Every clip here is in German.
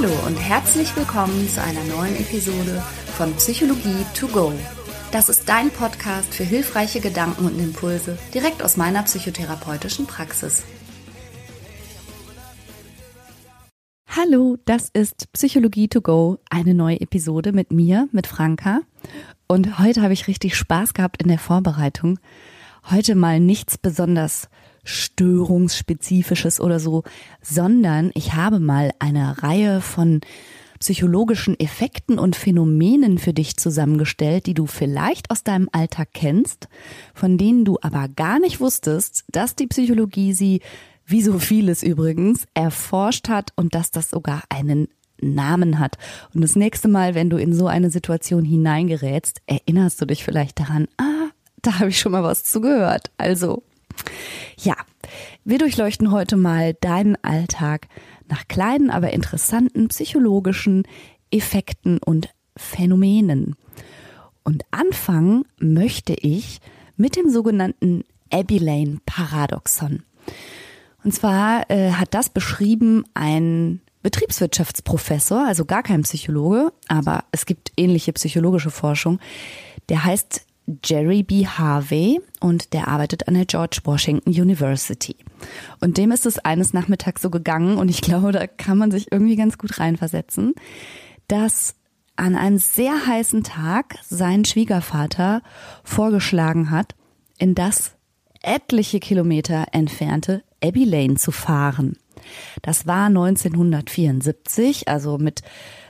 Hallo und herzlich willkommen zu einer neuen Episode von Psychologie to go. Das ist dein Podcast für hilfreiche Gedanken und Impulse direkt aus meiner psychotherapeutischen Praxis. Hallo, das ist Psychologie to go, eine neue Episode mit mir, mit Franka. Und heute habe ich richtig Spaß gehabt in der Vorbereitung. Heute mal nichts besonders störungsspezifisches oder so, sondern ich habe mal eine Reihe von psychologischen Effekten und Phänomenen für dich zusammengestellt, die du vielleicht aus deinem Alltag kennst, von denen du aber gar nicht wusstest, dass die Psychologie sie, wie so vieles übrigens, erforscht hat und dass das sogar einen Namen hat. Und das nächste Mal, wenn du in so eine Situation hineingerätst, erinnerst du dich vielleicht daran, ah, da habe ich schon mal was zugehört. Also ja, wir durchleuchten heute mal deinen Alltag nach kleinen, aber interessanten psychologischen Effekten und Phänomenen. Und anfangen möchte ich mit dem sogenannten Abbey Lane Paradoxon. Und zwar äh, hat das beschrieben ein Betriebswirtschaftsprofessor, also gar kein Psychologe, aber es gibt ähnliche psychologische Forschung. Der heißt Jerry B. Harvey und der arbeitet an der George Washington University. Und dem ist es eines Nachmittags so gegangen und ich glaube, da kann man sich irgendwie ganz gut reinversetzen, dass an einem sehr heißen Tag sein Schwiegervater vorgeschlagen hat, in das etliche Kilometer entfernte Abbey Lane zu fahren. Das war 1974, also mit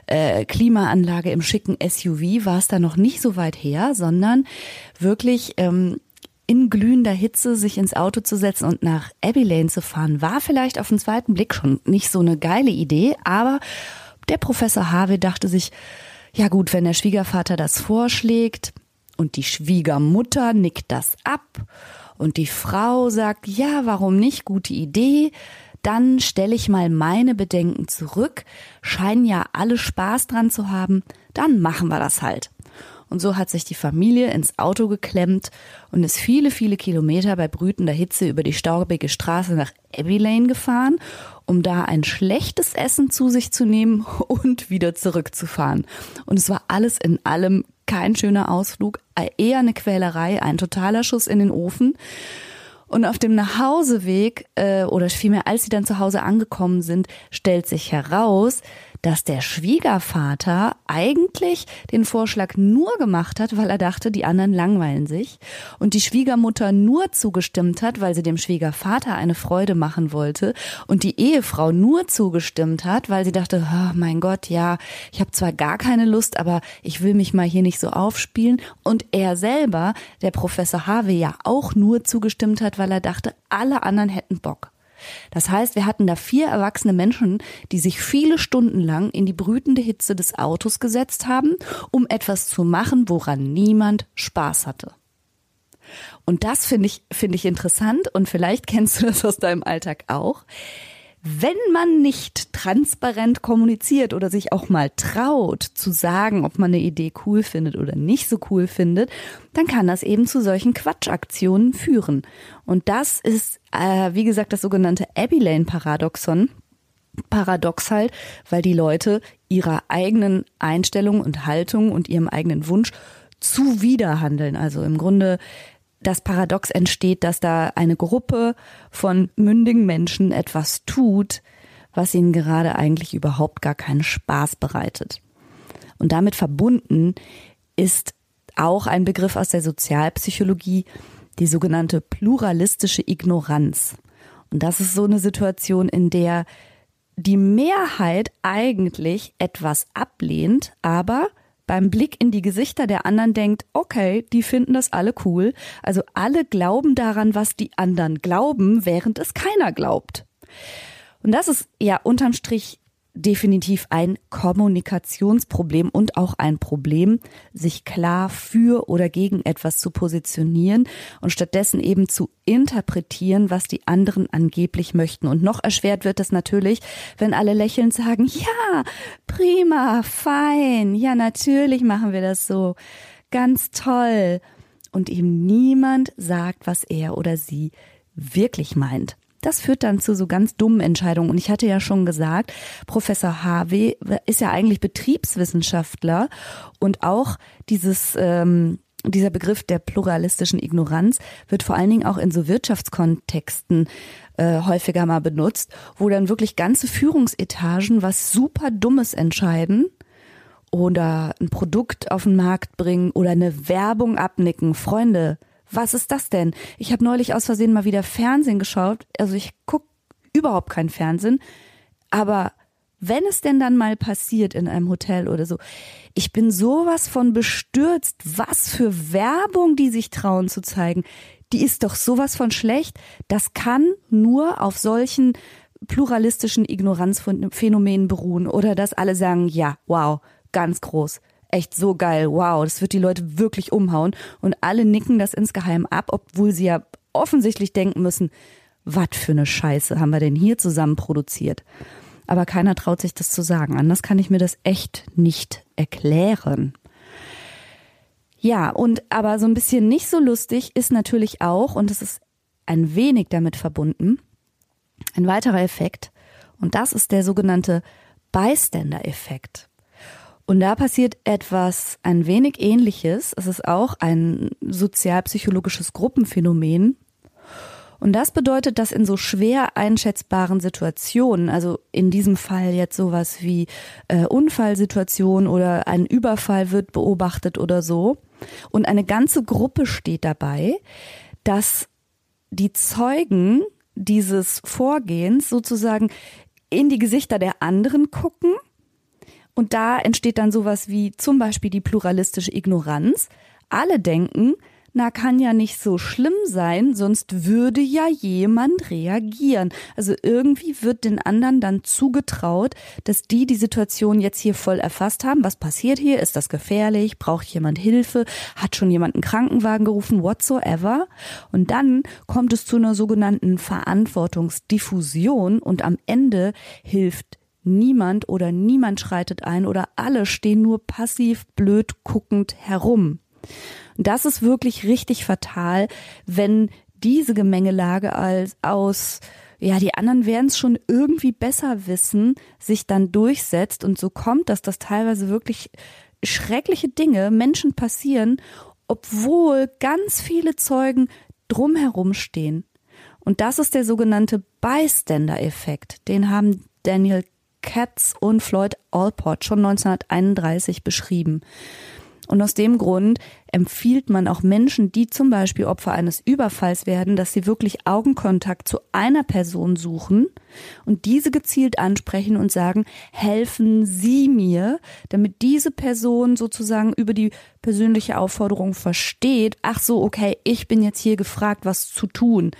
äh, Klimaanlage im schicken SUV war es da noch nicht so weit her, sondern wirklich ähm, in glühender Hitze sich ins Auto zu setzen und nach Abbey Lane zu fahren, war vielleicht auf den zweiten Blick schon nicht so eine geile Idee, aber der Professor Harvey dachte sich, ja gut, wenn der Schwiegervater das vorschlägt und die Schwiegermutter nickt das ab und die Frau sagt, ja, warum nicht, gute Idee, dann stelle ich mal meine Bedenken zurück, scheinen ja alle Spaß dran zu haben, dann machen wir das halt. Und so hat sich die Familie ins Auto geklemmt und ist viele, viele Kilometer bei brütender Hitze über die staubige Straße nach Abbey Lane gefahren, um da ein schlechtes Essen zu sich zu nehmen und wieder zurückzufahren. Und es war alles in allem kein schöner Ausflug, eher eine Quälerei, ein totaler Schuss in den Ofen. Und auf dem Nachhauseweg, äh, oder vielmehr als sie dann zu Hause angekommen sind, stellt sich heraus, dass der Schwiegervater eigentlich den Vorschlag nur gemacht hat, weil er dachte, die anderen langweilen sich und die Schwiegermutter nur zugestimmt hat, weil sie dem Schwiegervater eine Freude machen wollte und die Ehefrau nur zugestimmt hat, weil sie dachte, oh mein Gott, ja, ich habe zwar gar keine Lust, aber ich will mich mal hier nicht so aufspielen und er selber, der Professor Harvey ja auch nur zugestimmt hat, weil er dachte, alle anderen hätten Bock. Das heißt, wir hatten da vier erwachsene Menschen, die sich viele Stunden lang in die brütende Hitze des Autos gesetzt haben, um etwas zu machen, woran niemand Spaß hatte. Und das finde ich, finde ich interessant und vielleicht kennst du das aus deinem Alltag auch wenn man nicht transparent kommuniziert oder sich auch mal traut zu sagen, ob man eine Idee cool findet oder nicht so cool findet, dann kann das eben zu solchen Quatschaktionen führen. Und das ist, äh, wie gesagt, das sogenannte Abbey Lane Paradoxon. Paradox halt, weil die Leute ihrer eigenen Einstellung und Haltung und ihrem eigenen Wunsch zuwiderhandeln. Also im Grunde das Paradox entsteht, dass da eine Gruppe von mündigen Menschen etwas tut, was ihnen gerade eigentlich überhaupt gar keinen Spaß bereitet. Und damit verbunden ist auch ein Begriff aus der Sozialpsychologie, die sogenannte pluralistische Ignoranz. Und das ist so eine Situation, in der die Mehrheit eigentlich etwas ablehnt, aber beim Blick in die Gesichter der anderen denkt, okay, die finden das alle cool. Also alle glauben daran, was die anderen glauben, während es keiner glaubt. Und das ist ja unterm Strich definitiv ein Kommunikationsproblem und auch ein Problem, sich klar für oder gegen etwas zu positionieren und stattdessen eben zu interpretieren, was die anderen angeblich möchten. Und noch erschwert wird es natürlich, wenn alle lächelnd sagen, ja, prima, fein, ja, natürlich machen wir das so, ganz toll. Und eben niemand sagt, was er oder sie wirklich meint. Das führt dann zu so ganz dummen Entscheidungen. Und ich hatte ja schon gesagt, Professor Harvey ist ja eigentlich Betriebswissenschaftler und auch dieses ähm, dieser Begriff der pluralistischen Ignoranz wird vor allen Dingen auch in so Wirtschaftskontexten äh, häufiger mal benutzt, wo dann wirklich ganze Führungsetagen was super Dummes entscheiden oder ein Produkt auf den Markt bringen oder eine Werbung abnicken. Freunde, was ist das denn? Ich habe neulich aus Versehen mal wieder Fernsehen geschaut. Also ich guck überhaupt kein Fernsehen, aber wenn es denn dann mal passiert in einem Hotel oder so, ich bin sowas von bestürzt, was für Werbung die sich trauen zu zeigen. Die ist doch sowas von schlecht. Das kann nur auf solchen pluralistischen Ignoranzphänomenen beruhen oder dass alle sagen, ja, wow, ganz groß echt so geil, wow, das wird die Leute wirklich umhauen. Und alle nicken das insgeheim ab, obwohl sie ja offensichtlich denken müssen, was für eine Scheiße haben wir denn hier zusammen produziert. Aber keiner traut sich das zu sagen. Anders kann ich mir das echt nicht erklären. Ja, und aber so ein bisschen nicht so lustig ist natürlich auch, und es ist ein wenig damit verbunden, ein weiterer Effekt, und das ist der sogenannte Bystander-Effekt. Und da passiert etwas ein wenig ähnliches. Es ist auch ein sozialpsychologisches Gruppenphänomen. Und das bedeutet, dass in so schwer einschätzbaren Situationen, also in diesem Fall jetzt sowas wie äh, Unfallsituation oder ein Überfall wird beobachtet oder so, und eine ganze Gruppe steht dabei, dass die Zeugen dieses Vorgehens sozusagen in die Gesichter der anderen gucken und da entsteht dann sowas wie zum Beispiel die pluralistische Ignoranz. Alle denken, na kann ja nicht so schlimm sein, sonst würde ja jemand reagieren. Also irgendwie wird den anderen dann zugetraut, dass die die Situation jetzt hier voll erfasst haben. Was passiert hier? Ist das gefährlich? Braucht jemand Hilfe? Hat schon jemand einen Krankenwagen gerufen? Whatsoever. Und dann kommt es zu einer sogenannten Verantwortungsdiffusion und am Ende hilft niemand oder niemand schreitet ein oder alle stehen nur passiv blöd guckend herum. Das ist wirklich richtig fatal, wenn diese Gemengelage als aus ja, die anderen werden es schon irgendwie besser wissen, sich dann durchsetzt und so kommt, dass das teilweise wirklich schreckliche Dinge Menschen passieren, obwohl ganz viele Zeugen drumherum stehen. Und das ist der sogenannte Bystander-Effekt. Den haben Daniel Katz und Floyd Allport schon 1931 beschrieben. Und aus dem Grund empfiehlt man auch Menschen, die zum Beispiel Opfer eines Überfalls werden, dass sie wirklich Augenkontakt zu einer Person suchen und diese gezielt ansprechen und sagen, helfen Sie mir, damit diese Person sozusagen über die persönliche Aufforderung versteht, ach so, okay, ich bin jetzt hier gefragt, was zu tun.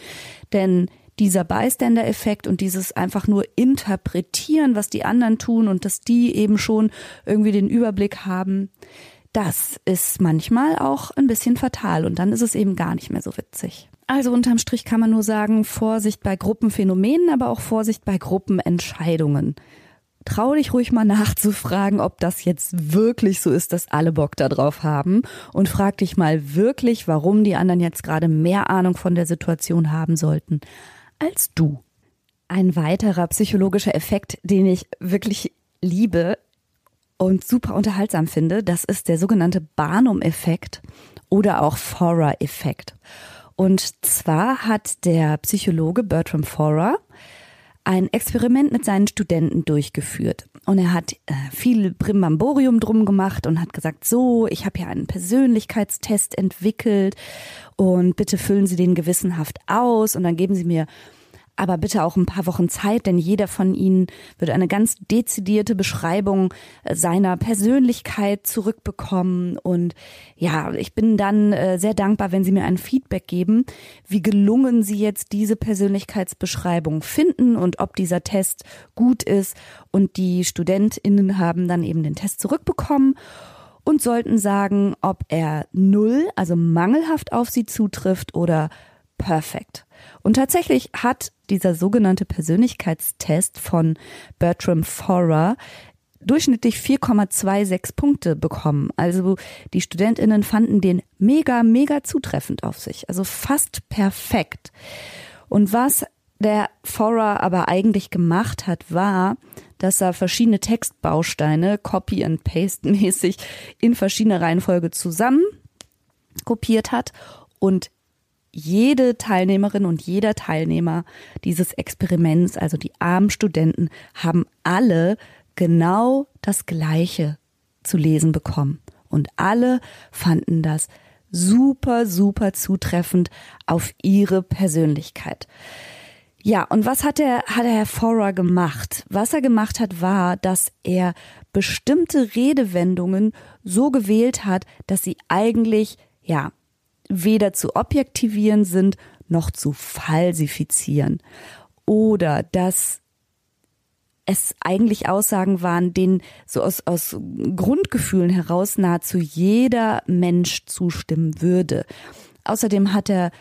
Denn dieser Bystander-Effekt und dieses einfach nur interpretieren, was die anderen tun und dass die eben schon irgendwie den Überblick haben, das ist manchmal auch ein bisschen fatal und dann ist es eben gar nicht mehr so witzig. Also unterm Strich kann man nur sagen, Vorsicht bei Gruppenphänomenen, aber auch Vorsicht bei Gruppenentscheidungen. Trau dich ruhig mal nachzufragen, ob das jetzt wirklich so ist, dass alle Bock da drauf haben und frag dich mal wirklich, warum die anderen jetzt gerade mehr Ahnung von der Situation haben sollten als du. Ein weiterer psychologischer Effekt, den ich wirklich liebe und super unterhaltsam finde, das ist der sogenannte Barnum-Effekt oder auch Forer-Effekt. Und zwar hat der Psychologe Bertram Forer ein Experiment mit seinen Studenten durchgeführt. Und er hat äh, viel Brimbamborium drum gemacht und hat gesagt, so, ich habe hier einen Persönlichkeitstest entwickelt und bitte füllen Sie den gewissenhaft aus und dann geben Sie mir aber bitte auch ein paar Wochen Zeit, denn jeder von Ihnen wird eine ganz dezidierte Beschreibung äh, seiner Persönlichkeit zurückbekommen. Und ja, ich bin dann äh, sehr dankbar, wenn Sie mir ein Feedback geben, wie gelungen Sie jetzt diese Persönlichkeitsbeschreibung finden und ob dieser Test gut ist. Und die StudentInnen haben dann eben den Test zurückbekommen und sollten sagen, ob er null, also mangelhaft auf sie zutrifft oder perfekt. Und tatsächlich hat dieser sogenannte Persönlichkeitstest von Bertram Forer durchschnittlich 4,26 Punkte bekommen. Also die Studentinnen fanden den mega, mega zutreffend auf sich. Also fast perfekt. Und was der Forer aber eigentlich gemacht hat, war, dass er verschiedene Textbausteine Copy and Paste mäßig in verschiedener Reihenfolge zusammen kopiert hat und jede Teilnehmerin und jeder Teilnehmer dieses Experiments, also die armen Studenten, haben alle genau das Gleiche zu lesen bekommen. Und alle fanden das super, super zutreffend auf ihre Persönlichkeit. Ja, und was hat der, hat der Herr Forer gemacht? Was er gemacht hat, war, dass er bestimmte Redewendungen so gewählt hat, dass sie eigentlich, ja, weder zu objektivieren sind, noch zu falsifizieren. Oder dass es eigentlich Aussagen waren, denen so aus, aus Grundgefühlen heraus nahezu jeder Mensch zustimmen würde. Außerdem hat er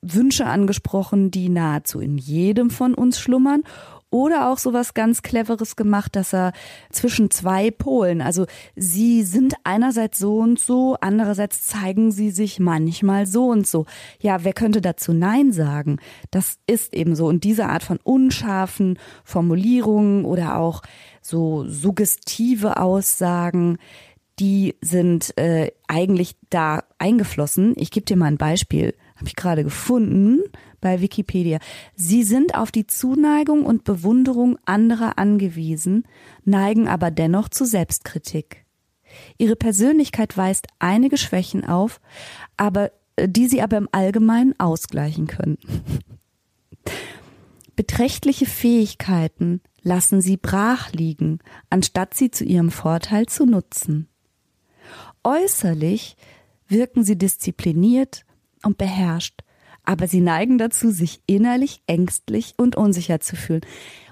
Wünsche angesprochen, die nahezu in jedem von uns schlummern oder auch sowas ganz Cleveres gemacht, dass er zwischen zwei Polen, also sie sind einerseits so und so, andererseits zeigen sie sich manchmal so und so. Ja, wer könnte dazu Nein sagen? Das ist eben so. Und diese Art von unscharfen Formulierungen oder auch so suggestive Aussagen, die sind äh, eigentlich da eingeflossen. Ich gebe dir mal ein Beispiel habe ich gerade gefunden bei Wikipedia. Sie sind auf die Zuneigung und Bewunderung anderer angewiesen, neigen aber dennoch zu Selbstkritik. Ihre Persönlichkeit weist einige Schwächen auf, aber äh, die sie aber im Allgemeinen ausgleichen können. Beträchtliche Fähigkeiten lassen sie brach liegen, anstatt sie zu ihrem Vorteil zu nutzen. Äußerlich wirken sie diszipliniert, und beherrscht, aber sie neigen dazu, sich innerlich ängstlich und unsicher zu fühlen.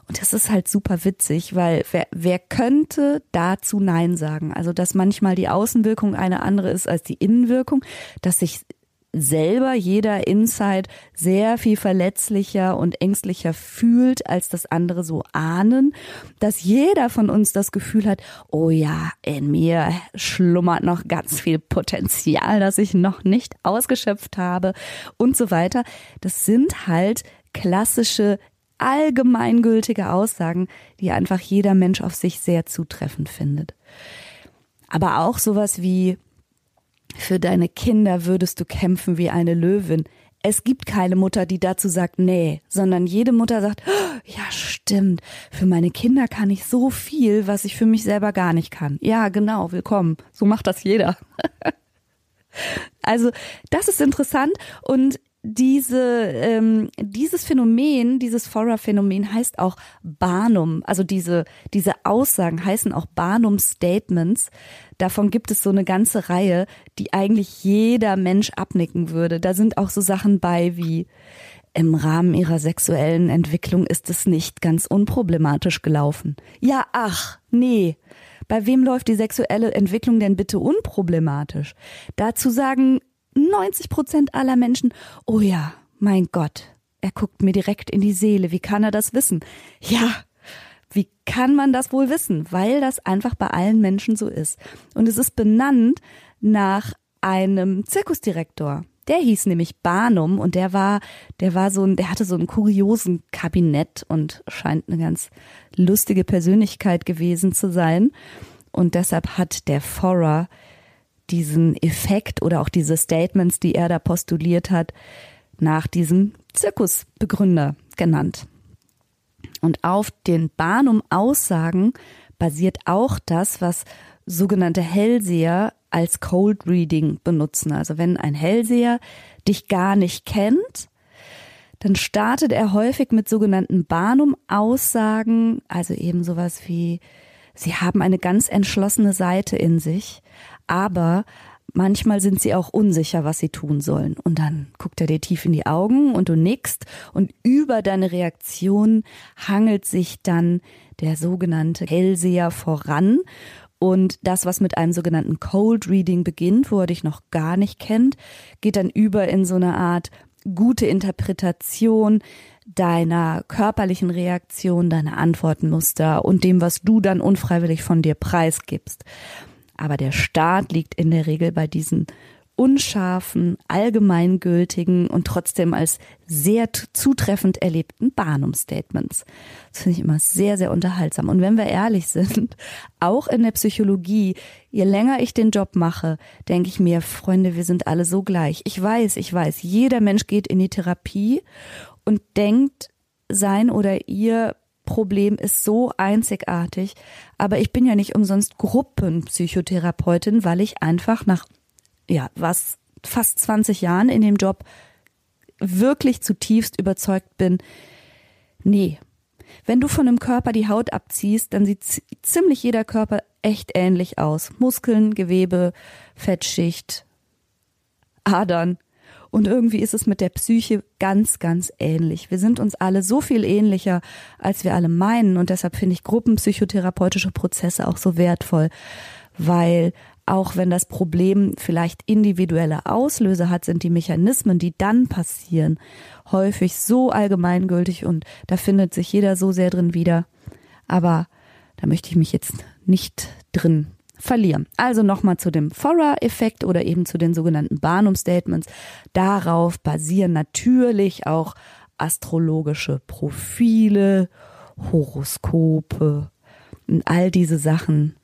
Und das ist halt super witzig, weil wer, wer könnte dazu Nein sagen? Also, dass manchmal die Außenwirkung eine andere ist als die Innenwirkung, dass sich selber jeder Inside sehr viel verletzlicher und ängstlicher fühlt, als das andere so ahnen, dass jeder von uns das Gefühl hat, oh ja, in mir schlummert noch ganz viel Potenzial, das ich noch nicht ausgeschöpft habe und so weiter. Das sind halt klassische allgemeingültige Aussagen, die einfach jeder Mensch auf sich sehr zutreffend findet. Aber auch sowas wie für deine Kinder würdest du kämpfen wie eine Löwin. Es gibt keine Mutter, die dazu sagt, nee, sondern jede Mutter sagt, oh, ja, stimmt, für meine Kinder kann ich so viel, was ich für mich selber gar nicht kann. Ja, genau, willkommen. So macht das jeder. also, das ist interessant und diese, ähm, dieses Phänomen, dieses Forer-Phänomen heißt auch Barnum. Also diese, diese Aussagen heißen auch Barnum-Statements. Davon gibt es so eine ganze Reihe, die eigentlich jeder Mensch abnicken würde. Da sind auch so Sachen bei wie, im Rahmen ihrer sexuellen Entwicklung ist es nicht ganz unproblematisch gelaufen. Ja, ach, nee. Bei wem läuft die sexuelle Entwicklung denn bitte unproblematisch? Dazu sagen 90 Prozent aller Menschen, oh ja, mein Gott, er guckt mir direkt in die Seele. Wie kann er das wissen? Ja, wie kann man das wohl wissen? Weil das einfach bei allen Menschen so ist. Und es ist benannt nach einem Zirkusdirektor. Der hieß nämlich Barnum und der war, der war so ein, der hatte so einen kuriosen Kabinett und scheint eine ganz lustige Persönlichkeit gewesen zu sein. Und deshalb hat der Forer diesen Effekt oder auch diese Statements, die er da postuliert hat, nach diesem Zirkusbegründer genannt. Und auf den Barnum-Aussagen basiert auch das, was sogenannte Hellseher als Cold Reading benutzen. Also wenn ein Hellseher dich gar nicht kennt, dann startet er häufig mit sogenannten Barnum-Aussagen, also eben sowas wie, sie haben eine ganz entschlossene Seite in sich, aber manchmal sind sie auch unsicher, was sie tun sollen. Und dann guckt er dir tief in die Augen und du nickst und über deine Reaktion hangelt sich dann der sogenannte Hellseher voran. Und das, was mit einem sogenannten Cold Reading beginnt, wo er dich noch gar nicht kennt, geht dann über in so eine Art gute Interpretation deiner körperlichen Reaktion, deiner Antwortenmuster und dem, was du dann unfreiwillig von dir preisgibst. Aber der Start liegt in der Regel bei diesen unscharfen, allgemeingültigen und trotzdem als sehr zutreffend erlebten Barnum-Statements. Das finde ich immer sehr, sehr unterhaltsam. Und wenn wir ehrlich sind, auch in der Psychologie, je länger ich den Job mache, denke ich mir, Freunde, wir sind alle so gleich. Ich weiß, ich weiß, jeder Mensch geht in die Therapie und denkt, sein oder ihr Problem ist so einzigartig. Aber ich bin ja nicht umsonst Gruppenpsychotherapeutin, weil ich einfach nach, ja, was, fast 20 Jahren in dem Job wirklich zutiefst überzeugt bin, nee. Wenn du von einem Körper die Haut abziehst, dann sieht ziemlich jeder Körper echt ähnlich aus. Muskeln, Gewebe, Fettschicht, Adern, und irgendwie ist es mit der Psyche ganz, ganz ähnlich. Wir sind uns alle so viel ähnlicher, als wir alle meinen. Und deshalb finde ich gruppenpsychotherapeutische Prozesse auch so wertvoll, weil auch wenn das Problem vielleicht individuelle Auslöser hat, sind die Mechanismen, die dann passieren, häufig so allgemeingültig und da findet sich jeder so sehr drin wieder. Aber da möchte ich mich jetzt nicht drin verlieren. Also nochmal zu dem Forer-Effekt oder eben zu den sogenannten Barnum-Statements. Darauf basieren natürlich auch astrologische Profile, Horoskope und all diese Sachen,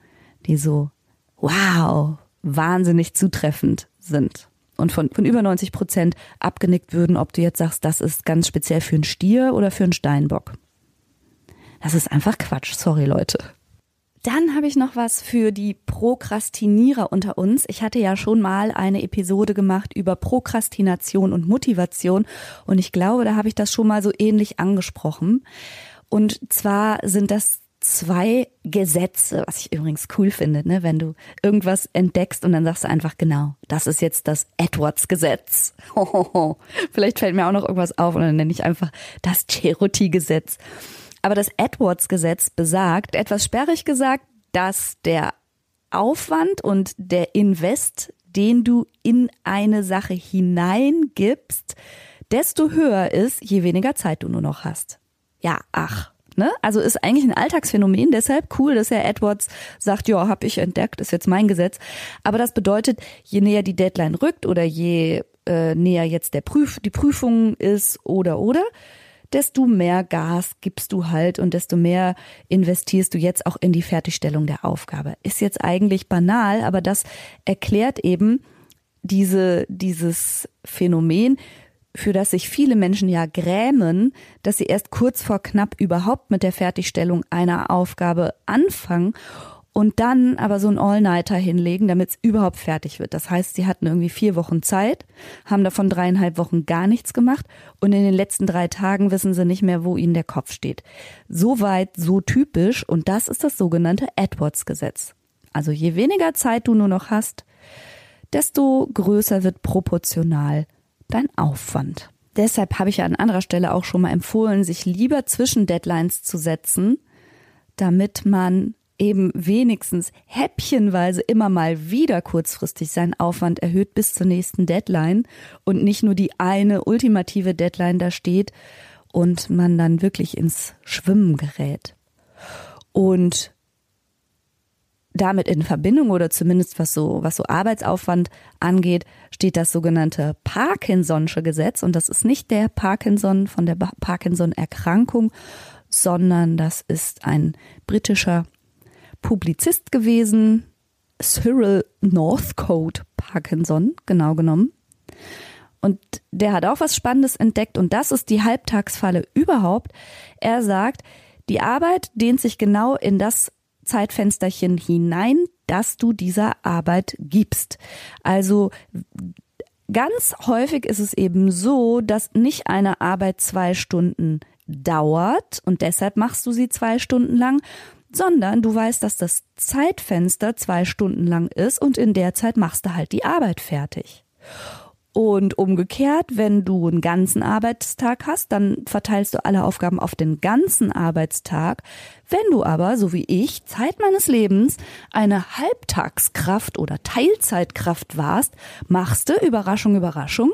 die so, wow, wahnsinnig zutreffend sind und von, von über 90 Prozent abgenickt würden, ob du jetzt sagst, das ist ganz speziell für einen Stier oder für einen Steinbock. Das ist einfach Quatsch, sorry Leute. Dann habe ich noch was für die Prokrastinierer unter uns. Ich hatte ja schon mal eine Episode gemacht über Prokrastination und Motivation und ich glaube, da habe ich das schon mal so ähnlich angesprochen. Und zwar sind das zwei Gesetze, was ich übrigens cool finde, ne, wenn du irgendwas entdeckst und dann sagst du einfach genau, das ist jetzt das Edwards-Gesetz. Vielleicht fällt mir auch noch irgendwas auf und dann nenne ich einfach das Cherokee-Gesetz. Aber das Edwards-Gesetz besagt, etwas sperrig gesagt, dass der Aufwand und der Invest, den du in eine Sache hineingibst, desto höher ist, je weniger Zeit du nur noch hast. Ja, ach. Ne? Also ist eigentlich ein Alltagsphänomen, deshalb cool, dass Herr Edwards sagt, ja, hab ich entdeckt, ist jetzt mein Gesetz. Aber das bedeutet, je näher die Deadline rückt oder je äh, näher jetzt der Prüf die Prüfung ist oder oder, desto mehr Gas gibst du halt und desto mehr investierst du jetzt auch in die Fertigstellung der Aufgabe. Ist jetzt eigentlich banal, aber das erklärt eben diese, dieses Phänomen, für das sich viele Menschen ja grämen, dass sie erst kurz vor knapp überhaupt mit der Fertigstellung einer Aufgabe anfangen und dann aber so einen All-Nighter hinlegen, damit es überhaupt fertig wird. Das heißt, sie hatten irgendwie vier Wochen Zeit, haben davon dreieinhalb Wochen gar nichts gemacht und in den letzten drei Tagen wissen sie nicht mehr, wo ihnen der Kopf steht. So weit, so typisch und das ist das sogenannte Edwards-Gesetz. Also je weniger Zeit du nur noch hast, desto größer wird proportional dein Aufwand. Deshalb habe ich ja an anderer Stelle auch schon mal empfohlen, sich lieber zwischen Deadlines zu setzen, damit man eben wenigstens häppchenweise immer mal wieder kurzfristig seinen Aufwand erhöht bis zur nächsten Deadline und nicht nur die eine ultimative Deadline da steht und man dann wirklich ins Schwimmen gerät. Und damit in Verbindung oder zumindest was so, was so Arbeitsaufwand angeht, steht das sogenannte Parkinson'sche Gesetz und das ist nicht der Parkinson von der Parkinson-Erkrankung, sondern das ist ein britischer Publizist gewesen, Cyril Northcote Parkinson, genau genommen. Und der hat auch was Spannendes entdeckt und das ist die Halbtagsfalle überhaupt. Er sagt, die Arbeit dehnt sich genau in das Zeitfensterchen hinein, das du dieser Arbeit gibst. Also ganz häufig ist es eben so, dass nicht eine Arbeit zwei Stunden dauert und deshalb machst du sie zwei Stunden lang, sondern du weißt, dass das Zeitfenster zwei Stunden lang ist und in der Zeit machst du halt die Arbeit fertig. Und umgekehrt, wenn du einen ganzen Arbeitstag hast, dann verteilst du alle Aufgaben auf den ganzen Arbeitstag. Wenn du aber, so wie ich, Zeit meines Lebens eine Halbtagskraft oder Teilzeitkraft warst, machst du, Überraschung, Überraschung,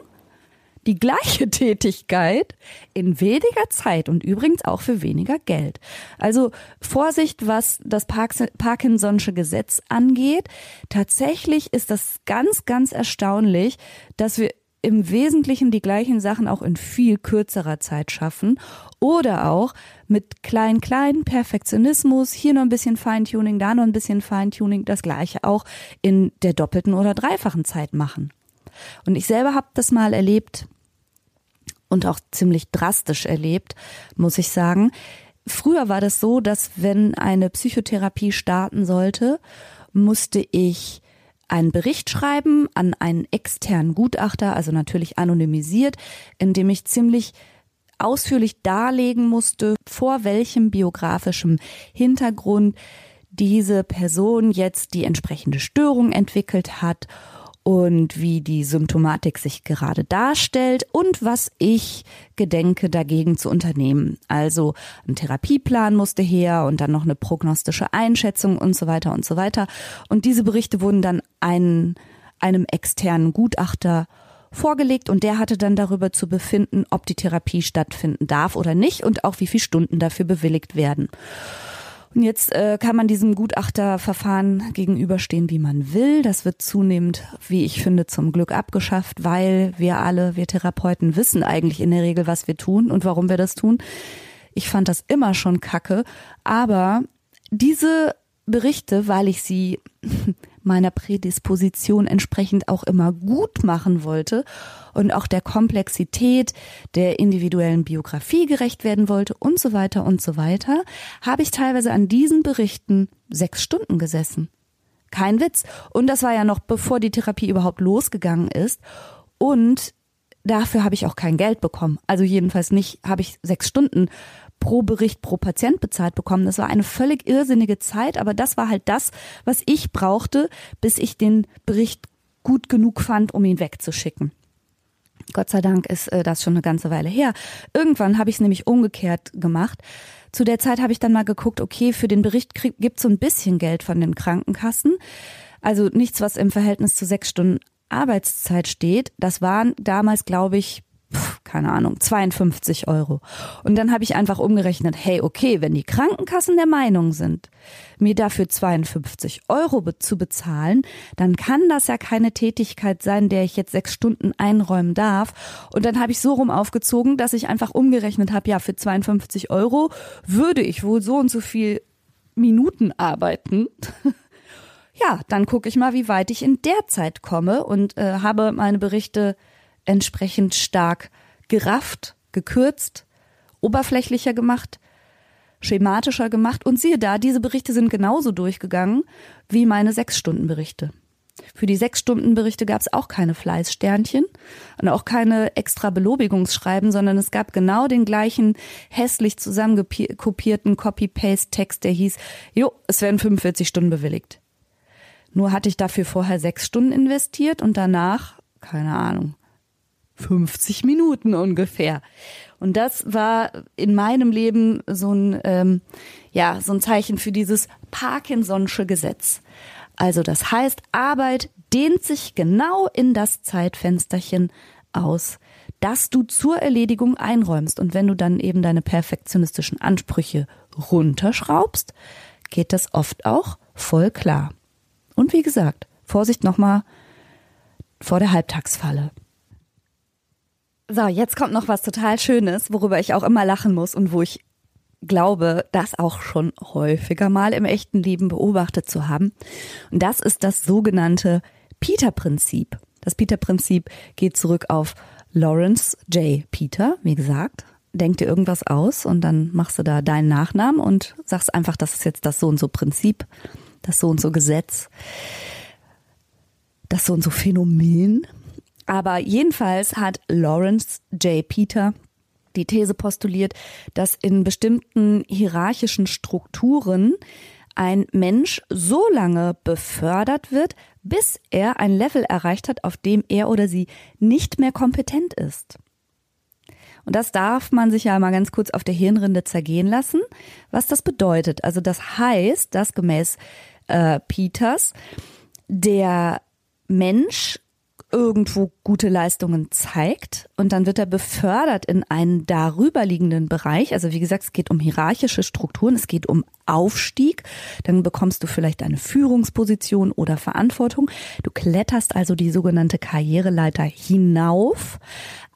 die gleiche Tätigkeit in weniger Zeit und übrigens auch für weniger Geld. Also Vorsicht, was das Parkinson'sche Gesetz angeht. Tatsächlich ist das ganz, ganz erstaunlich, dass wir im Wesentlichen die gleichen Sachen auch in viel kürzerer Zeit schaffen oder auch mit klein, klein Perfektionismus, hier noch ein bisschen Feintuning, da noch ein bisschen Feintuning, das gleiche auch in der doppelten oder dreifachen Zeit machen. Und ich selber habe das mal erlebt und auch ziemlich drastisch erlebt, muss ich sagen. Früher war das so, dass wenn eine Psychotherapie starten sollte, musste ich einen Bericht schreiben an einen externen Gutachter, also natürlich anonymisiert, in dem ich ziemlich ausführlich darlegen musste, vor welchem biografischen Hintergrund diese Person jetzt die entsprechende Störung entwickelt hat und wie die Symptomatik sich gerade darstellt und was ich gedenke dagegen zu unternehmen. Also ein Therapieplan musste her und dann noch eine prognostische Einschätzung und so weiter und so weiter. Und diese Berichte wurden dann ein, einem externen Gutachter vorgelegt und der hatte dann darüber zu befinden, ob die Therapie stattfinden darf oder nicht und auch wie viele Stunden dafür bewilligt werden. Und jetzt äh, kann man diesem Gutachterverfahren gegenüberstehen, wie man will. Das wird zunehmend, wie ich finde, zum Glück abgeschafft, weil wir alle, wir Therapeuten, wissen eigentlich in der Regel, was wir tun und warum wir das tun. Ich fand das immer schon kacke, aber diese Berichte, weil ich sie meiner Prädisposition entsprechend auch immer gut machen wollte und auch der Komplexität der individuellen Biografie gerecht werden wollte und so weiter und so weiter, habe ich teilweise an diesen Berichten sechs Stunden gesessen. Kein Witz. Und das war ja noch bevor die Therapie überhaupt losgegangen ist. Und dafür habe ich auch kein Geld bekommen. Also jedenfalls nicht, habe ich sechs Stunden pro Bericht pro Patient bezahlt bekommen. Das war eine völlig irrsinnige Zeit, aber das war halt das, was ich brauchte, bis ich den Bericht gut genug fand, um ihn wegzuschicken. Gott sei Dank ist äh, das schon eine ganze Weile her. Irgendwann habe ich es nämlich umgekehrt gemacht. Zu der Zeit habe ich dann mal geguckt, okay, für den Bericht gibt es so ein bisschen Geld von den Krankenkassen. Also nichts, was im Verhältnis zu sechs Stunden Arbeitszeit steht. Das waren damals, glaube ich, keine Ahnung, 52 Euro. Und dann habe ich einfach umgerechnet, hey, okay, wenn die Krankenkassen der Meinung sind, mir dafür 52 Euro be zu bezahlen, dann kann das ja keine Tätigkeit sein, der ich jetzt sechs Stunden einräumen darf. Und dann habe ich so rum aufgezogen, dass ich einfach umgerechnet habe, ja, für 52 Euro würde ich wohl so und so viel Minuten arbeiten. ja, dann gucke ich mal, wie weit ich in der Zeit komme und äh, habe meine Berichte entsprechend stark gerafft, gekürzt, oberflächlicher gemacht, schematischer gemacht und siehe da, diese Berichte sind genauso durchgegangen wie meine Sechs-Stunden-Berichte. Für die Sechs-Stunden-Berichte gab es auch keine Fleißsternchen und auch keine extra Belobigungsschreiben, sondern es gab genau den gleichen hässlich zusammenkopierten Copy-Paste-Text, der hieß, jo, es werden 45 Stunden bewilligt. Nur hatte ich dafür vorher sechs Stunden investiert und danach, keine Ahnung, 50 Minuten ungefähr. Und das war in meinem Leben so ein, ähm, ja, so ein Zeichen für dieses Parkinson'sche Gesetz. Also das heißt, Arbeit dehnt sich genau in das Zeitfensterchen aus, das du zur Erledigung einräumst. Und wenn du dann eben deine perfektionistischen Ansprüche runterschraubst, geht das oft auch voll klar. Und wie gesagt, Vorsicht nochmal vor der Halbtagsfalle. So, jetzt kommt noch was total Schönes, worüber ich auch immer lachen muss und wo ich glaube, das auch schon häufiger mal im echten Leben beobachtet zu haben. Und das ist das sogenannte Peter-Prinzip. Das Peter-Prinzip geht zurück auf Lawrence J. Peter, wie gesagt. Denk dir irgendwas aus und dann machst du da deinen Nachnamen und sagst einfach, das ist jetzt das so und so Prinzip, das so und so Gesetz, das so und so Phänomen. Aber jedenfalls hat Lawrence J. Peter die These postuliert, dass in bestimmten hierarchischen Strukturen ein Mensch so lange befördert wird, bis er ein Level erreicht hat, auf dem er oder sie nicht mehr kompetent ist. Und das darf man sich ja mal ganz kurz auf der Hirnrinde zergehen lassen, was das bedeutet. Also das heißt, dass gemäß äh, Peters der Mensch irgendwo gute Leistungen zeigt und dann wird er befördert in einen darüberliegenden Bereich. Also wie gesagt, es geht um hierarchische Strukturen, es geht um Aufstieg. Dann bekommst du vielleicht eine Führungsposition oder Verantwortung. Du kletterst also die sogenannte Karriereleiter hinauf.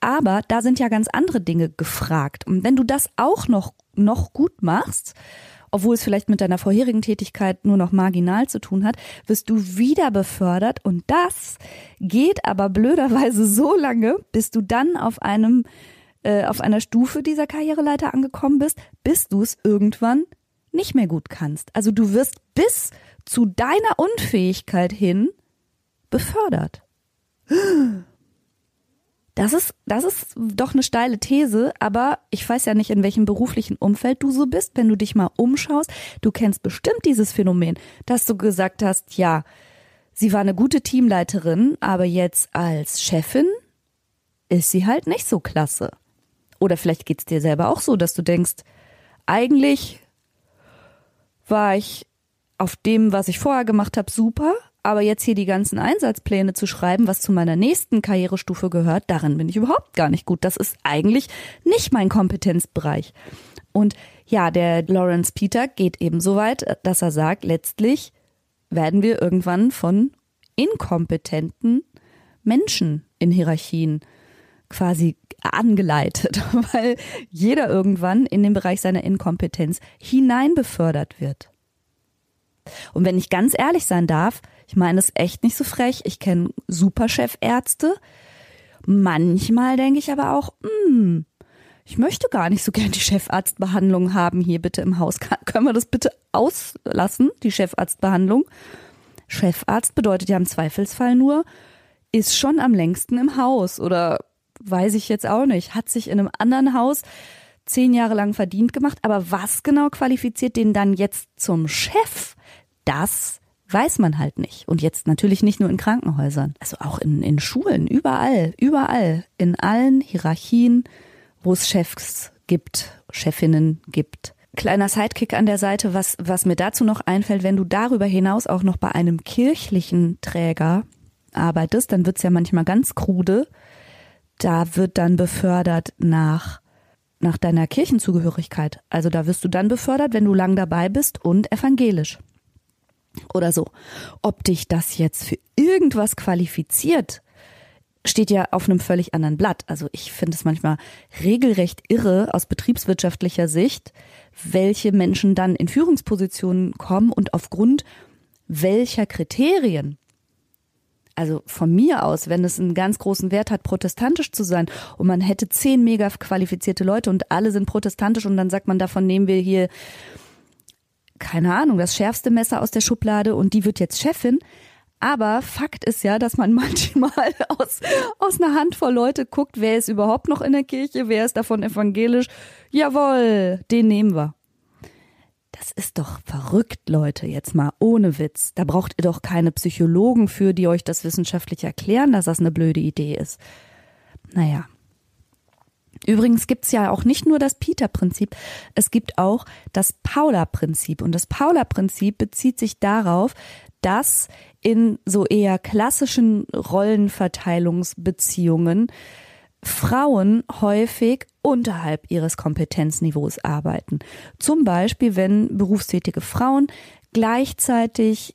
Aber da sind ja ganz andere Dinge gefragt. Und wenn du das auch noch, noch gut machst, obwohl es vielleicht mit deiner vorherigen Tätigkeit nur noch marginal zu tun hat, wirst du wieder befördert und das geht aber blöderweise so lange, bis du dann auf einem äh, auf einer Stufe dieser Karriereleiter angekommen bist, bis du es irgendwann nicht mehr gut kannst. Also du wirst bis zu deiner Unfähigkeit hin befördert. Das ist, das ist doch eine steile These, aber ich weiß ja nicht, in welchem beruflichen Umfeld du so bist, wenn du dich mal umschaust. Du kennst bestimmt dieses Phänomen, dass du gesagt hast, ja, sie war eine gute Teamleiterin, aber jetzt als Chefin ist sie halt nicht so klasse. Oder vielleicht geht's dir selber auch so, dass du denkst, eigentlich war ich auf dem, was ich vorher gemacht habe, super, aber jetzt hier die ganzen Einsatzpläne zu schreiben, was zu meiner nächsten Karrierestufe gehört, darin bin ich überhaupt gar nicht gut. Das ist eigentlich nicht mein Kompetenzbereich. Und ja, der Lawrence Peter geht eben so weit, dass er sagt, letztlich werden wir irgendwann von inkompetenten Menschen in Hierarchien quasi angeleitet, weil jeder irgendwann in den Bereich seiner Inkompetenz hinein befördert wird. Und wenn ich ganz ehrlich sein darf, ich meine es echt nicht so frech. Ich kenne super Chefärzte. Manchmal denke ich aber auch, hm, ich möchte gar nicht so gern die Chefarztbehandlung haben hier bitte im Haus. Können wir das bitte auslassen, die Chefarztbehandlung? Chefarzt bedeutet ja im Zweifelsfall nur, ist schon am längsten im Haus oder weiß ich jetzt auch nicht, hat sich in einem anderen Haus zehn Jahre lang verdient gemacht, aber was genau qualifiziert den dann jetzt zum Chef? Das weiß man halt nicht. Und jetzt natürlich nicht nur in Krankenhäusern, also auch in, in Schulen, überall, überall, in allen Hierarchien, wo es Chefs gibt, Chefinnen gibt. Kleiner Sidekick an der Seite, was, was mir dazu noch einfällt, wenn du darüber hinaus auch noch bei einem kirchlichen Träger arbeitest, dann wird's ja manchmal ganz krude. Da wird dann befördert nach nach deiner Kirchenzugehörigkeit. Also da wirst du dann befördert, wenn du lang dabei bist und evangelisch oder so. Ob dich das jetzt für irgendwas qualifiziert, steht ja auf einem völlig anderen Blatt. Also ich finde es manchmal regelrecht irre aus betriebswirtschaftlicher Sicht, welche Menschen dann in Führungspositionen kommen und aufgrund welcher Kriterien. Also von mir aus, wenn es einen ganz großen Wert hat, protestantisch zu sein und man hätte zehn mega qualifizierte Leute und alle sind protestantisch und dann sagt man, davon nehmen wir hier keine Ahnung, das schärfste Messer aus der Schublade und die wird jetzt Chefin. Aber Fakt ist ja, dass man manchmal aus, aus einer Handvoll Leute guckt, wer ist überhaupt noch in der Kirche, wer ist davon evangelisch. Jawohl, den nehmen wir. Das ist doch verrückt, Leute, jetzt mal ohne Witz. Da braucht ihr doch keine Psychologen für, die euch das wissenschaftlich erklären, dass das eine blöde Idee ist. Naja, Übrigens gibt's ja auch nicht nur das Peter-Prinzip, es gibt auch das Paula-Prinzip. Und das Paula-Prinzip bezieht sich darauf, dass in so eher klassischen Rollenverteilungsbeziehungen Frauen häufig unterhalb ihres Kompetenzniveaus arbeiten. Zum Beispiel, wenn berufstätige Frauen gleichzeitig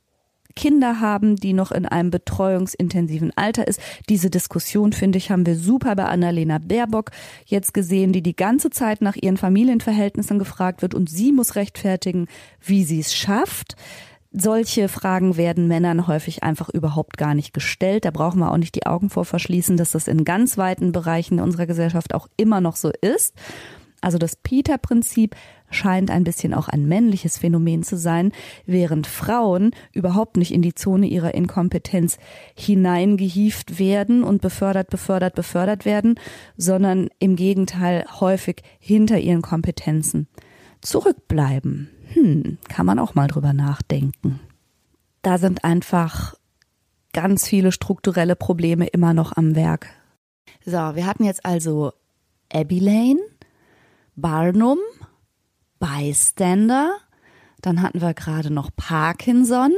Kinder haben, die noch in einem betreuungsintensiven Alter ist. Diese Diskussion, finde ich, haben wir super bei Annalena Baerbock jetzt gesehen, die die ganze Zeit nach ihren Familienverhältnissen gefragt wird und sie muss rechtfertigen, wie sie es schafft. Solche Fragen werden Männern häufig einfach überhaupt gar nicht gestellt. Da brauchen wir auch nicht die Augen vor verschließen, dass das in ganz weiten Bereichen unserer Gesellschaft auch immer noch so ist. Also das Peter-Prinzip scheint ein bisschen auch ein männliches Phänomen zu sein, während Frauen überhaupt nicht in die Zone ihrer Inkompetenz hineingehieft werden und befördert, befördert, befördert werden, sondern im Gegenteil häufig hinter ihren Kompetenzen zurückbleiben. Hm, kann man auch mal drüber nachdenken. Da sind einfach ganz viele strukturelle Probleme immer noch am Werk. So, wir hatten jetzt also Abby Lane, Barnum, Bystander, dann hatten wir gerade noch Parkinson,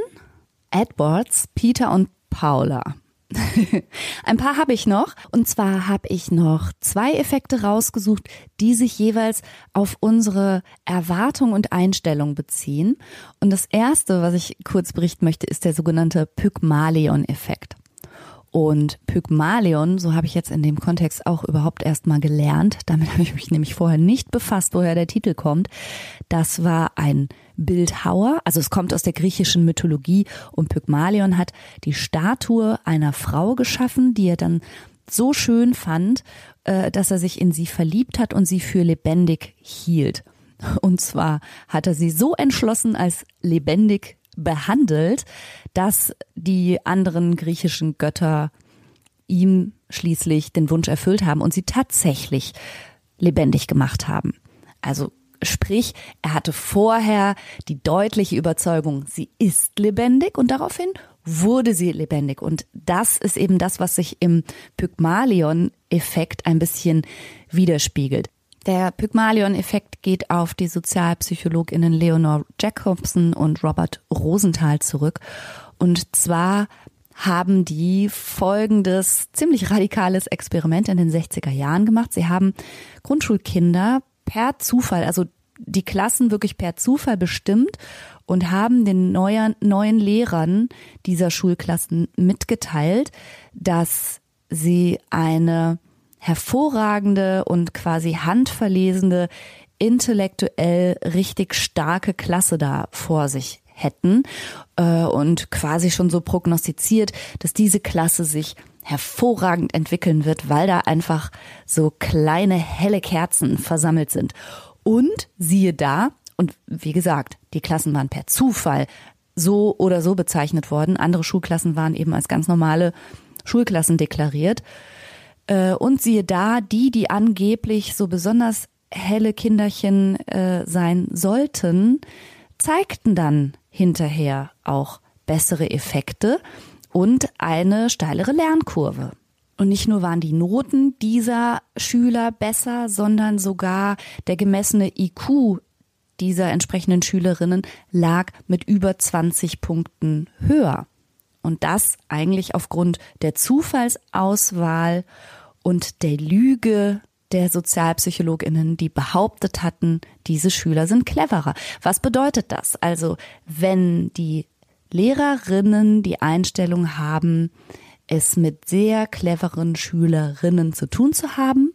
Edwards, Peter und Paula. Ein paar habe ich noch. Und zwar habe ich noch zwei Effekte rausgesucht, die sich jeweils auf unsere Erwartung und Einstellung beziehen. Und das erste, was ich kurz berichten möchte, ist der sogenannte Pygmalion-Effekt. Und Pygmalion, so habe ich jetzt in dem Kontext auch überhaupt erst mal gelernt, damit habe ich mich nämlich vorher nicht befasst, woher der Titel kommt. Das war ein Bildhauer, also es kommt aus der griechischen Mythologie und Pygmalion hat die Statue einer Frau geschaffen, die er dann so schön fand, äh, dass er sich in sie verliebt hat und sie für lebendig hielt. Und zwar hat er sie so entschlossen als lebendig behandelt, dass die anderen griechischen Götter ihm schließlich den Wunsch erfüllt haben und sie tatsächlich lebendig gemacht haben. Also sprich, er hatte vorher die deutliche Überzeugung, sie ist lebendig und daraufhin wurde sie lebendig. Und das ist eben das, was sich im Pygmalion-Effekt ein bisschen widerspiegelt. Der Pygmalion-Effekt geht auf die Sozialpsychologinnen Leonore Jacobson und Robert Rosenthal zurück. Und zwar haben die folgendes ziemlich radikales Experiment in den 60er Jahren gemacht. Sie haben Grundschulkinder per Zufall, also die Klassen wirklich per Zufall bestimmt und haben den neuen, neuen Lehrern dieser Schulklassen mitgeteilt, dass sie eine hervorragende und quasi handverlesende, intellektuell richtig starke Klasse da vor sich hätten äh, und quasi schon so prognostiziert, dass diese Klasse sich hervorragend entwickeln wird, weil da einfach so kleine helle Kerzen versammelt sind. Und siehe da, und wie gesagt, die Klassen waren per Zufall so oder so bezeichnet worden. Andere Schulklassen waren eben als ganz normale Schulklassen deklariert. Äh, und siehe da, die, die angeblich so besonders helle Kinderchen äh, sein sollten, zeigten dann hinterher auch bessere Effekte und eine steilere Lernkurve. Und nicht nur waren die Noten dieser Schüler besser, sondern sogar der gemessene IQ dieser entsprechenden Schülerinnen lag mit über 20 Punkten höher. Und das eigentlich aufgrund der Zufallsauswahl und der Lüge der Sozialpsychologinnen, die behauptet hatten, diese Schüler sind cleverer. Was bedeutet das? Also, wenn die Lehrerinnen die Einstellung haben, es mit sehr cleveren Schülerinnen zu tun zu haben,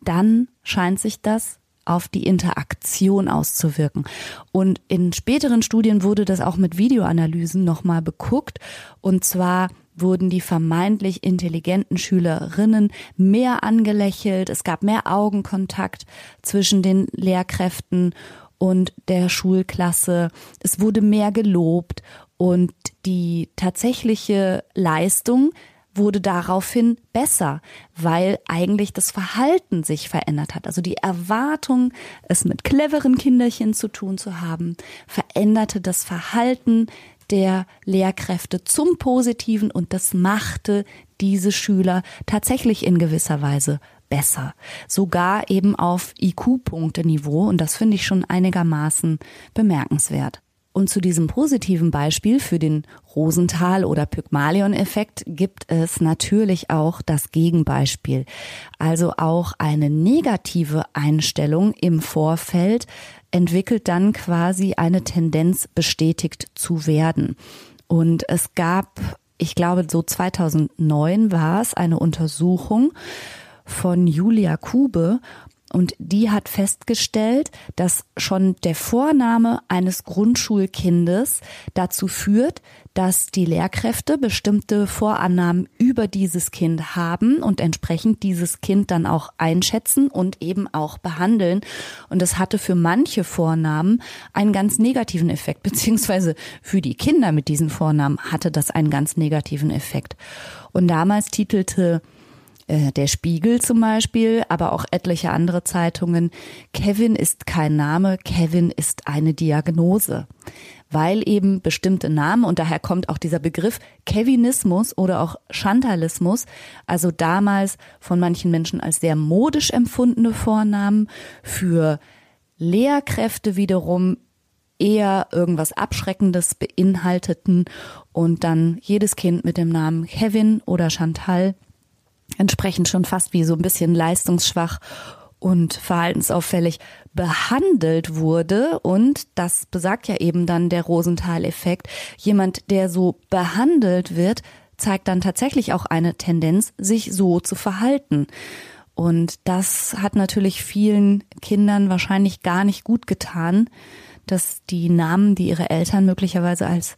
dann scheint sich das auf die Interaktion auszuwirken. Und in späteren Studien wurde das auch mit Videoanalysen nochmal beguckt. Und zwar wurden die vermeintlich intelligenten Schülerinnen mehr angelächelt, es gab mehr Augenkontakt zwischen den Lehrkräften und der Schulklasse, es wurde mehr gelobt und die tatsächliche Leistung wurde daraufhin besser, weil eigentlich das Verhalten sich verändert hat. Also die Erwartung, es mit cleveren Kinderchen zu tun zu haben, veränderte das Verhalten der Lehrkräfte zum Positiven und das machte diese Schüler tatsächlich in gewisser Weise besser. Sogar eben auf IQ-Punkte-Niveau und das finde ich schon einigermaßen bemerkenswert. Und zu diesem positiven Beispiel für den Rosenthal- oder Pygmalion-Effekt gibt es natürlich auch das Gegenbeispiel. Also auch eine negative Einstellung im Vorfeld entwickelt dann quasi eine Tendenz bestätigt zu werden. Und es gab, ich glaube, so 2009 war es eine Untersuchung von Julia Kube und die hat festgestellt, dass schon der Vorname eines Grundschulkindes dazu führt, dass die Lehrkräfte bestimmte Vorannahmen über dieses Kind haben und entsprechend dieses Kind dann auch einschätzen und eben auch behandeln. Und das hatte für manche Vornamen einen ganz negativen Effekt, beziehungsweise für die Kinder mit diesen Vornamen hatte das einen ganz negativen Effekt. Und damals titelte äh, der Spiegel zum Beispiel, aber auch etliche andere Zeitungen. Kevin ist kein Name, Kevin ist eine Diagnose. Weil eben bestimmte Namen, und daher kommt auch dieser Begriff Kevinismus oder auch Chantalismus, also damals von manchen Menschen als sehr modisch empfundene Vornamen, für Lehrkräfte wiederum eher irgendwas Abschreckendes beinhalteten und dann jedes Kind mit dem Namen Kevin oder Chantal entsprechend schon fast wie so ein bisschen leistungsschwach und verhaltensauffällig behandelt wurde. Und das besagt ja eben dann der Rosenthal-Effekt. Jemand, der so behandelt wird, zeigt dann tatsächlich auch eine Tendenz, sich so zu verhalten. Und das hat natürlich vielen Kindern wahrscheinlich gar nicht gut getan, dass die Namen, die ihre Eltern möglicherweise als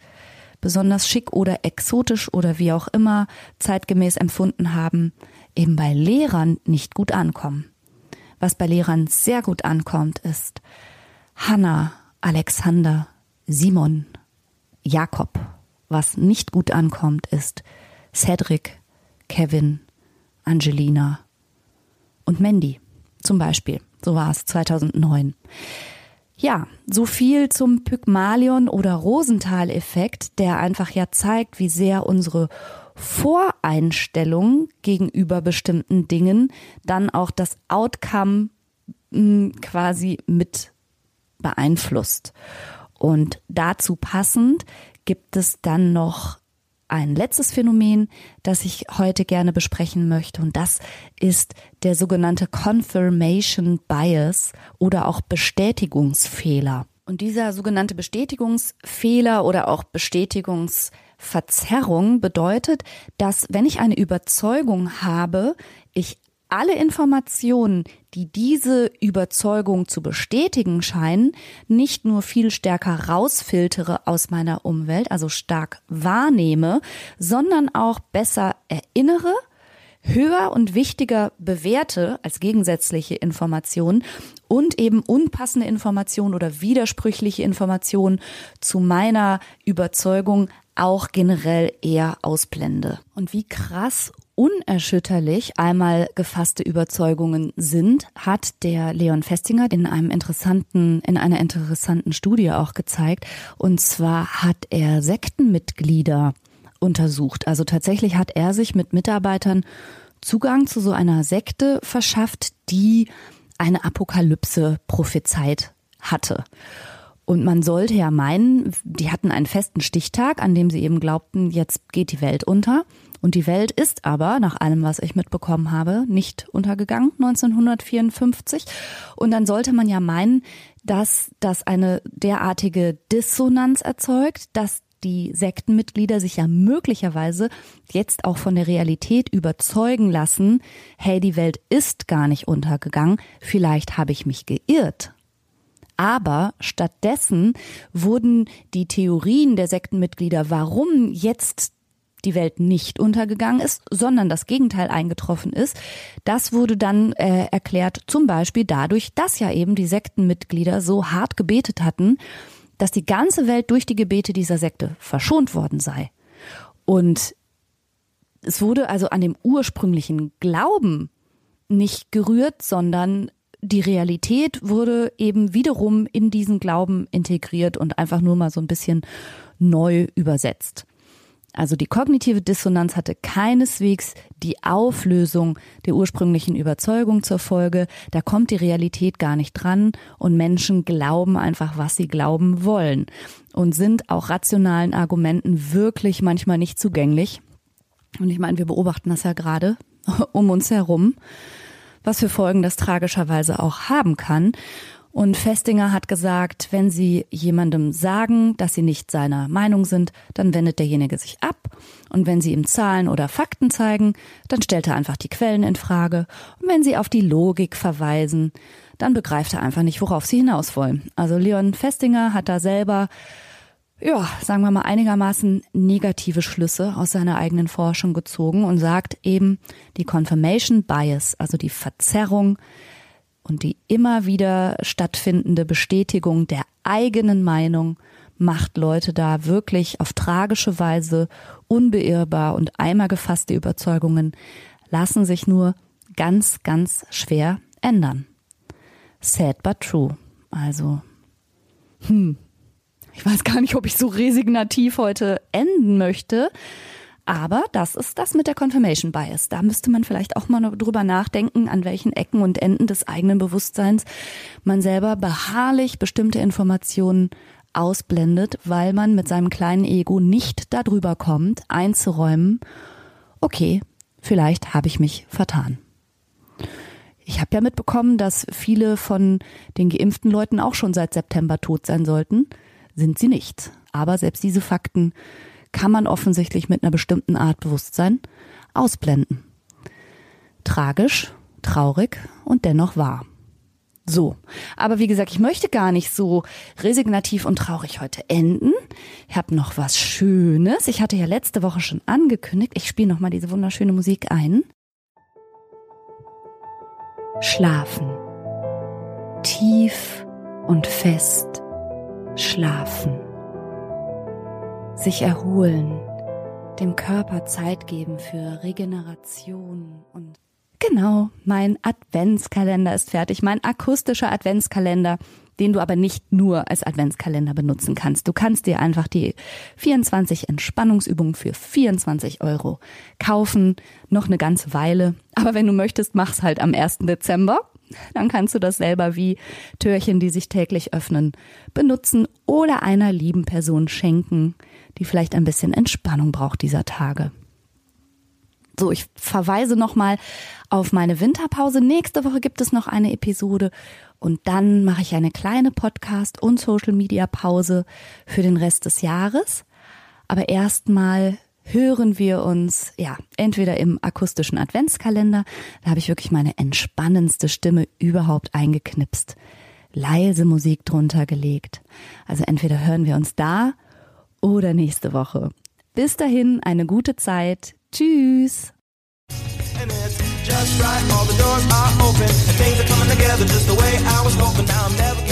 besonders schick oder exotisch oder wie auch immer zeitgemäß empfunden haben, eben bei Lehrern nicht gut ankommen. Was bei Lehrern sehr gut ankommt, ist Hanna, Alexander, Simon, Jakob. Was nicht gut ankommt, ist Cedric, Kevin, Angelina und Mandy zum Beispiel. So war es 2009. Ja, so viel zum Pygmalion oder Rosenthal-Effekt, der einfach ja zeigt, wie sehr unsere Voreinstellung gegenüber bestimmten Dingen dann auch das Outcome hm, quasi mit beeinflusst. Und dazu passend gibt es dann noch ein letztes Phänomen, das ich heute gerne besprechen möchte, und das ist der sogenannte Confirmation Bias oder auch Bestätigungsfehler. Und dieser sogenannte Bestätigungsfehler oder auch Bestätigungsverzerrung bedeutet, dass wenn ich eine Überzeugung habe, ich alle Informationen, die diese Überzeugung zu bestätigen scheinen, nicht nur viel stärker rausfiltere aus meiner Umwelt, also stark wahrnehme, sondern auch besser erinnere, höher und wichtiger bewerte als gegensätzliche Informationen und eben unpassende Informationen oder widersprüchliche Informationen zu meiner Überzeugung auch generell eher ausblende. Und wie krass unerschütterlich einmal gefasste Überzeugungen sind, hat der Leon Festinger in einem interessanten, in einer interessanten Studie auch gezeigt. Und zwar hat er Sektenmitglieder untersucht. Also tatsächlich hat er sich mit Mitarbeitern Zugang zu so einer Sekte verschafft, die eine Apokalypse prophezeit hatte. Und man sollte ja meinen, die hatten einen festen Stichtag, an dem sie eben glaubten, jetzt geht die Welt unter. Und die Welt ist aber, nach allem, was ich mitbekommen habe, nicht untergegangen 1954. Und dann sollte man ja meinen, dass das eine derartige Dissonanz erzeugt, dass die Sektenmitglieder sich ja möglicherweise jetzt auch von der Realität überzeugen lassen, hey, die Welt ist gar nicht untergegangen, vielleicht habe ich mich geirrt. Aber stattdessen wurden die Theorien der Sektenmitglieder, warum jetzt die Welt nicht untergegangen ist, sondern das Gegenteil eingetroffen ist. Das wurde dann äh, erklärt zum Beispiel dadurch, dass ja eben die Sektenmitglieder so hart gebetet hatten, dass die ganze Welt durch die Gebete dieser Sekte verschont worden sei. Und es wurde also an dem ursprünglichen Glauben nicht gerührt, sondern die Realität wurde eben wiederum in diesen Glauben integriert und einfach nur mal so ein bisschen neu übersetzt. Also die kognitive Dissonanz hatte keineswegs die Auflösung der ursprünglichen Überzeugung zur Folge. Da kommt die Realität gar nicht dran und Menschen glauben einfach, was sie glauben wollen und sind auch rationalen Argumenten wirklich manchmal nicht zugänglich. Und ich meine, wir beobachten das ja gerade um uns herum, was für Folgen das tragischerweise auch haben kann. Und Festinger hat gesagt, wenn Sie jemandem sagen, dass Sie nicht seiner Meinung sind, dann wendet derjenige sich ab. Und wenn Sie ihm Zahlen oder Fakten zeigen, dann stellt er einfach die Quellen in Frage. Und wenn Sie auf die Logik verweisen, dann begreift er einfach nicht, worauf Sie hinaus wollen. Also Leon Festinger hat da selber ja, sagen wir mal, einigermaßen negative Schlüsse aus seiner eigenen Forschung gezogen und sagt eben, die Confirmation Bias, also die Verzerrung und die immer wieder stattfindende Bestätigung der eigenen Meinung macht Leute da wirklich auf tragische Weise unbeirrbar und einmal gefasste Überzeugungen lassen sich nur ganz, ganz schwer ändern. Sad but true. Also, hm, ich weiß gar nicht, ob ich so resignativ heute enden möchte. Aber das ist das mit der Confirmation Bias. Da müsste man vielleicht auch mal drüber nachdenken, an welchen Ecken und Enden des eigenen Bewusstseins man selber beharrlich bestimmte Informationen ausblendet, weil man mit seinem kleinen Ego nicht darüber kommt, einzuräumen, okay, vielleicht habe ich mich vertan. Ich habe ja mitbekommen, dass viele von den geimpften Leuten auch schon seit September tot sein sollten. Sind sie nicht. Aber selbst diese Fakten kann man offensichtlich mit einer bestimmten Art Bewusstsein ausblenden. Tragisch, traurig und dennoch wahr. So, aber wie gesagt, ich möchte gar nicht so resignativ und traurig heute enden. Ich habe noch was Schönes. Ich hatte ja letzte Woche schon angekündigt, ich spiele noch mal diese wunderschöne Musik ein. Schlafen. Tief und fest schlafen. Sich erholen, dem Körper Zeit geben für Regeneration und Genau, mein Adventskalender ist fertig, mein akustischer Adventskalender, den du aber nicht nur als Adventskalender benutzen kannst. Du kannst dir einfach die 24 Entspannungsübungen für 24 Euro kaufen, noch eine ganze Weile. Aber wenn du möchtest, mach's halt am 1. Dezember. Dann kannst du das selber wie Türchen, die sich täglich öffnen, benutzen oder einer lieben Person schenken, die vielleicht ein bisschen Entspannung braucht dieser Tage. So, ich verweise nochmal auf meine Winterpause. Nächste Woche gibt es noch eine Episode und dann mache ich eine kleine Podcast- und Social-Media-Pause für den Rest des Jahres. Aber erstmal hören wir uns, ja, entweder im akustischen Adventskalender, da habe ich wirklich meine entspannendste Stimme überhaupt eingeknipst, leise Musik drunter gelegt. Also entweder hören wir uns da oder nächste Woche. Bis dahin eine gute Zeit. Tschüss. just right. All the doors are open, and things are coming together just the way I was hoping. Now I'm never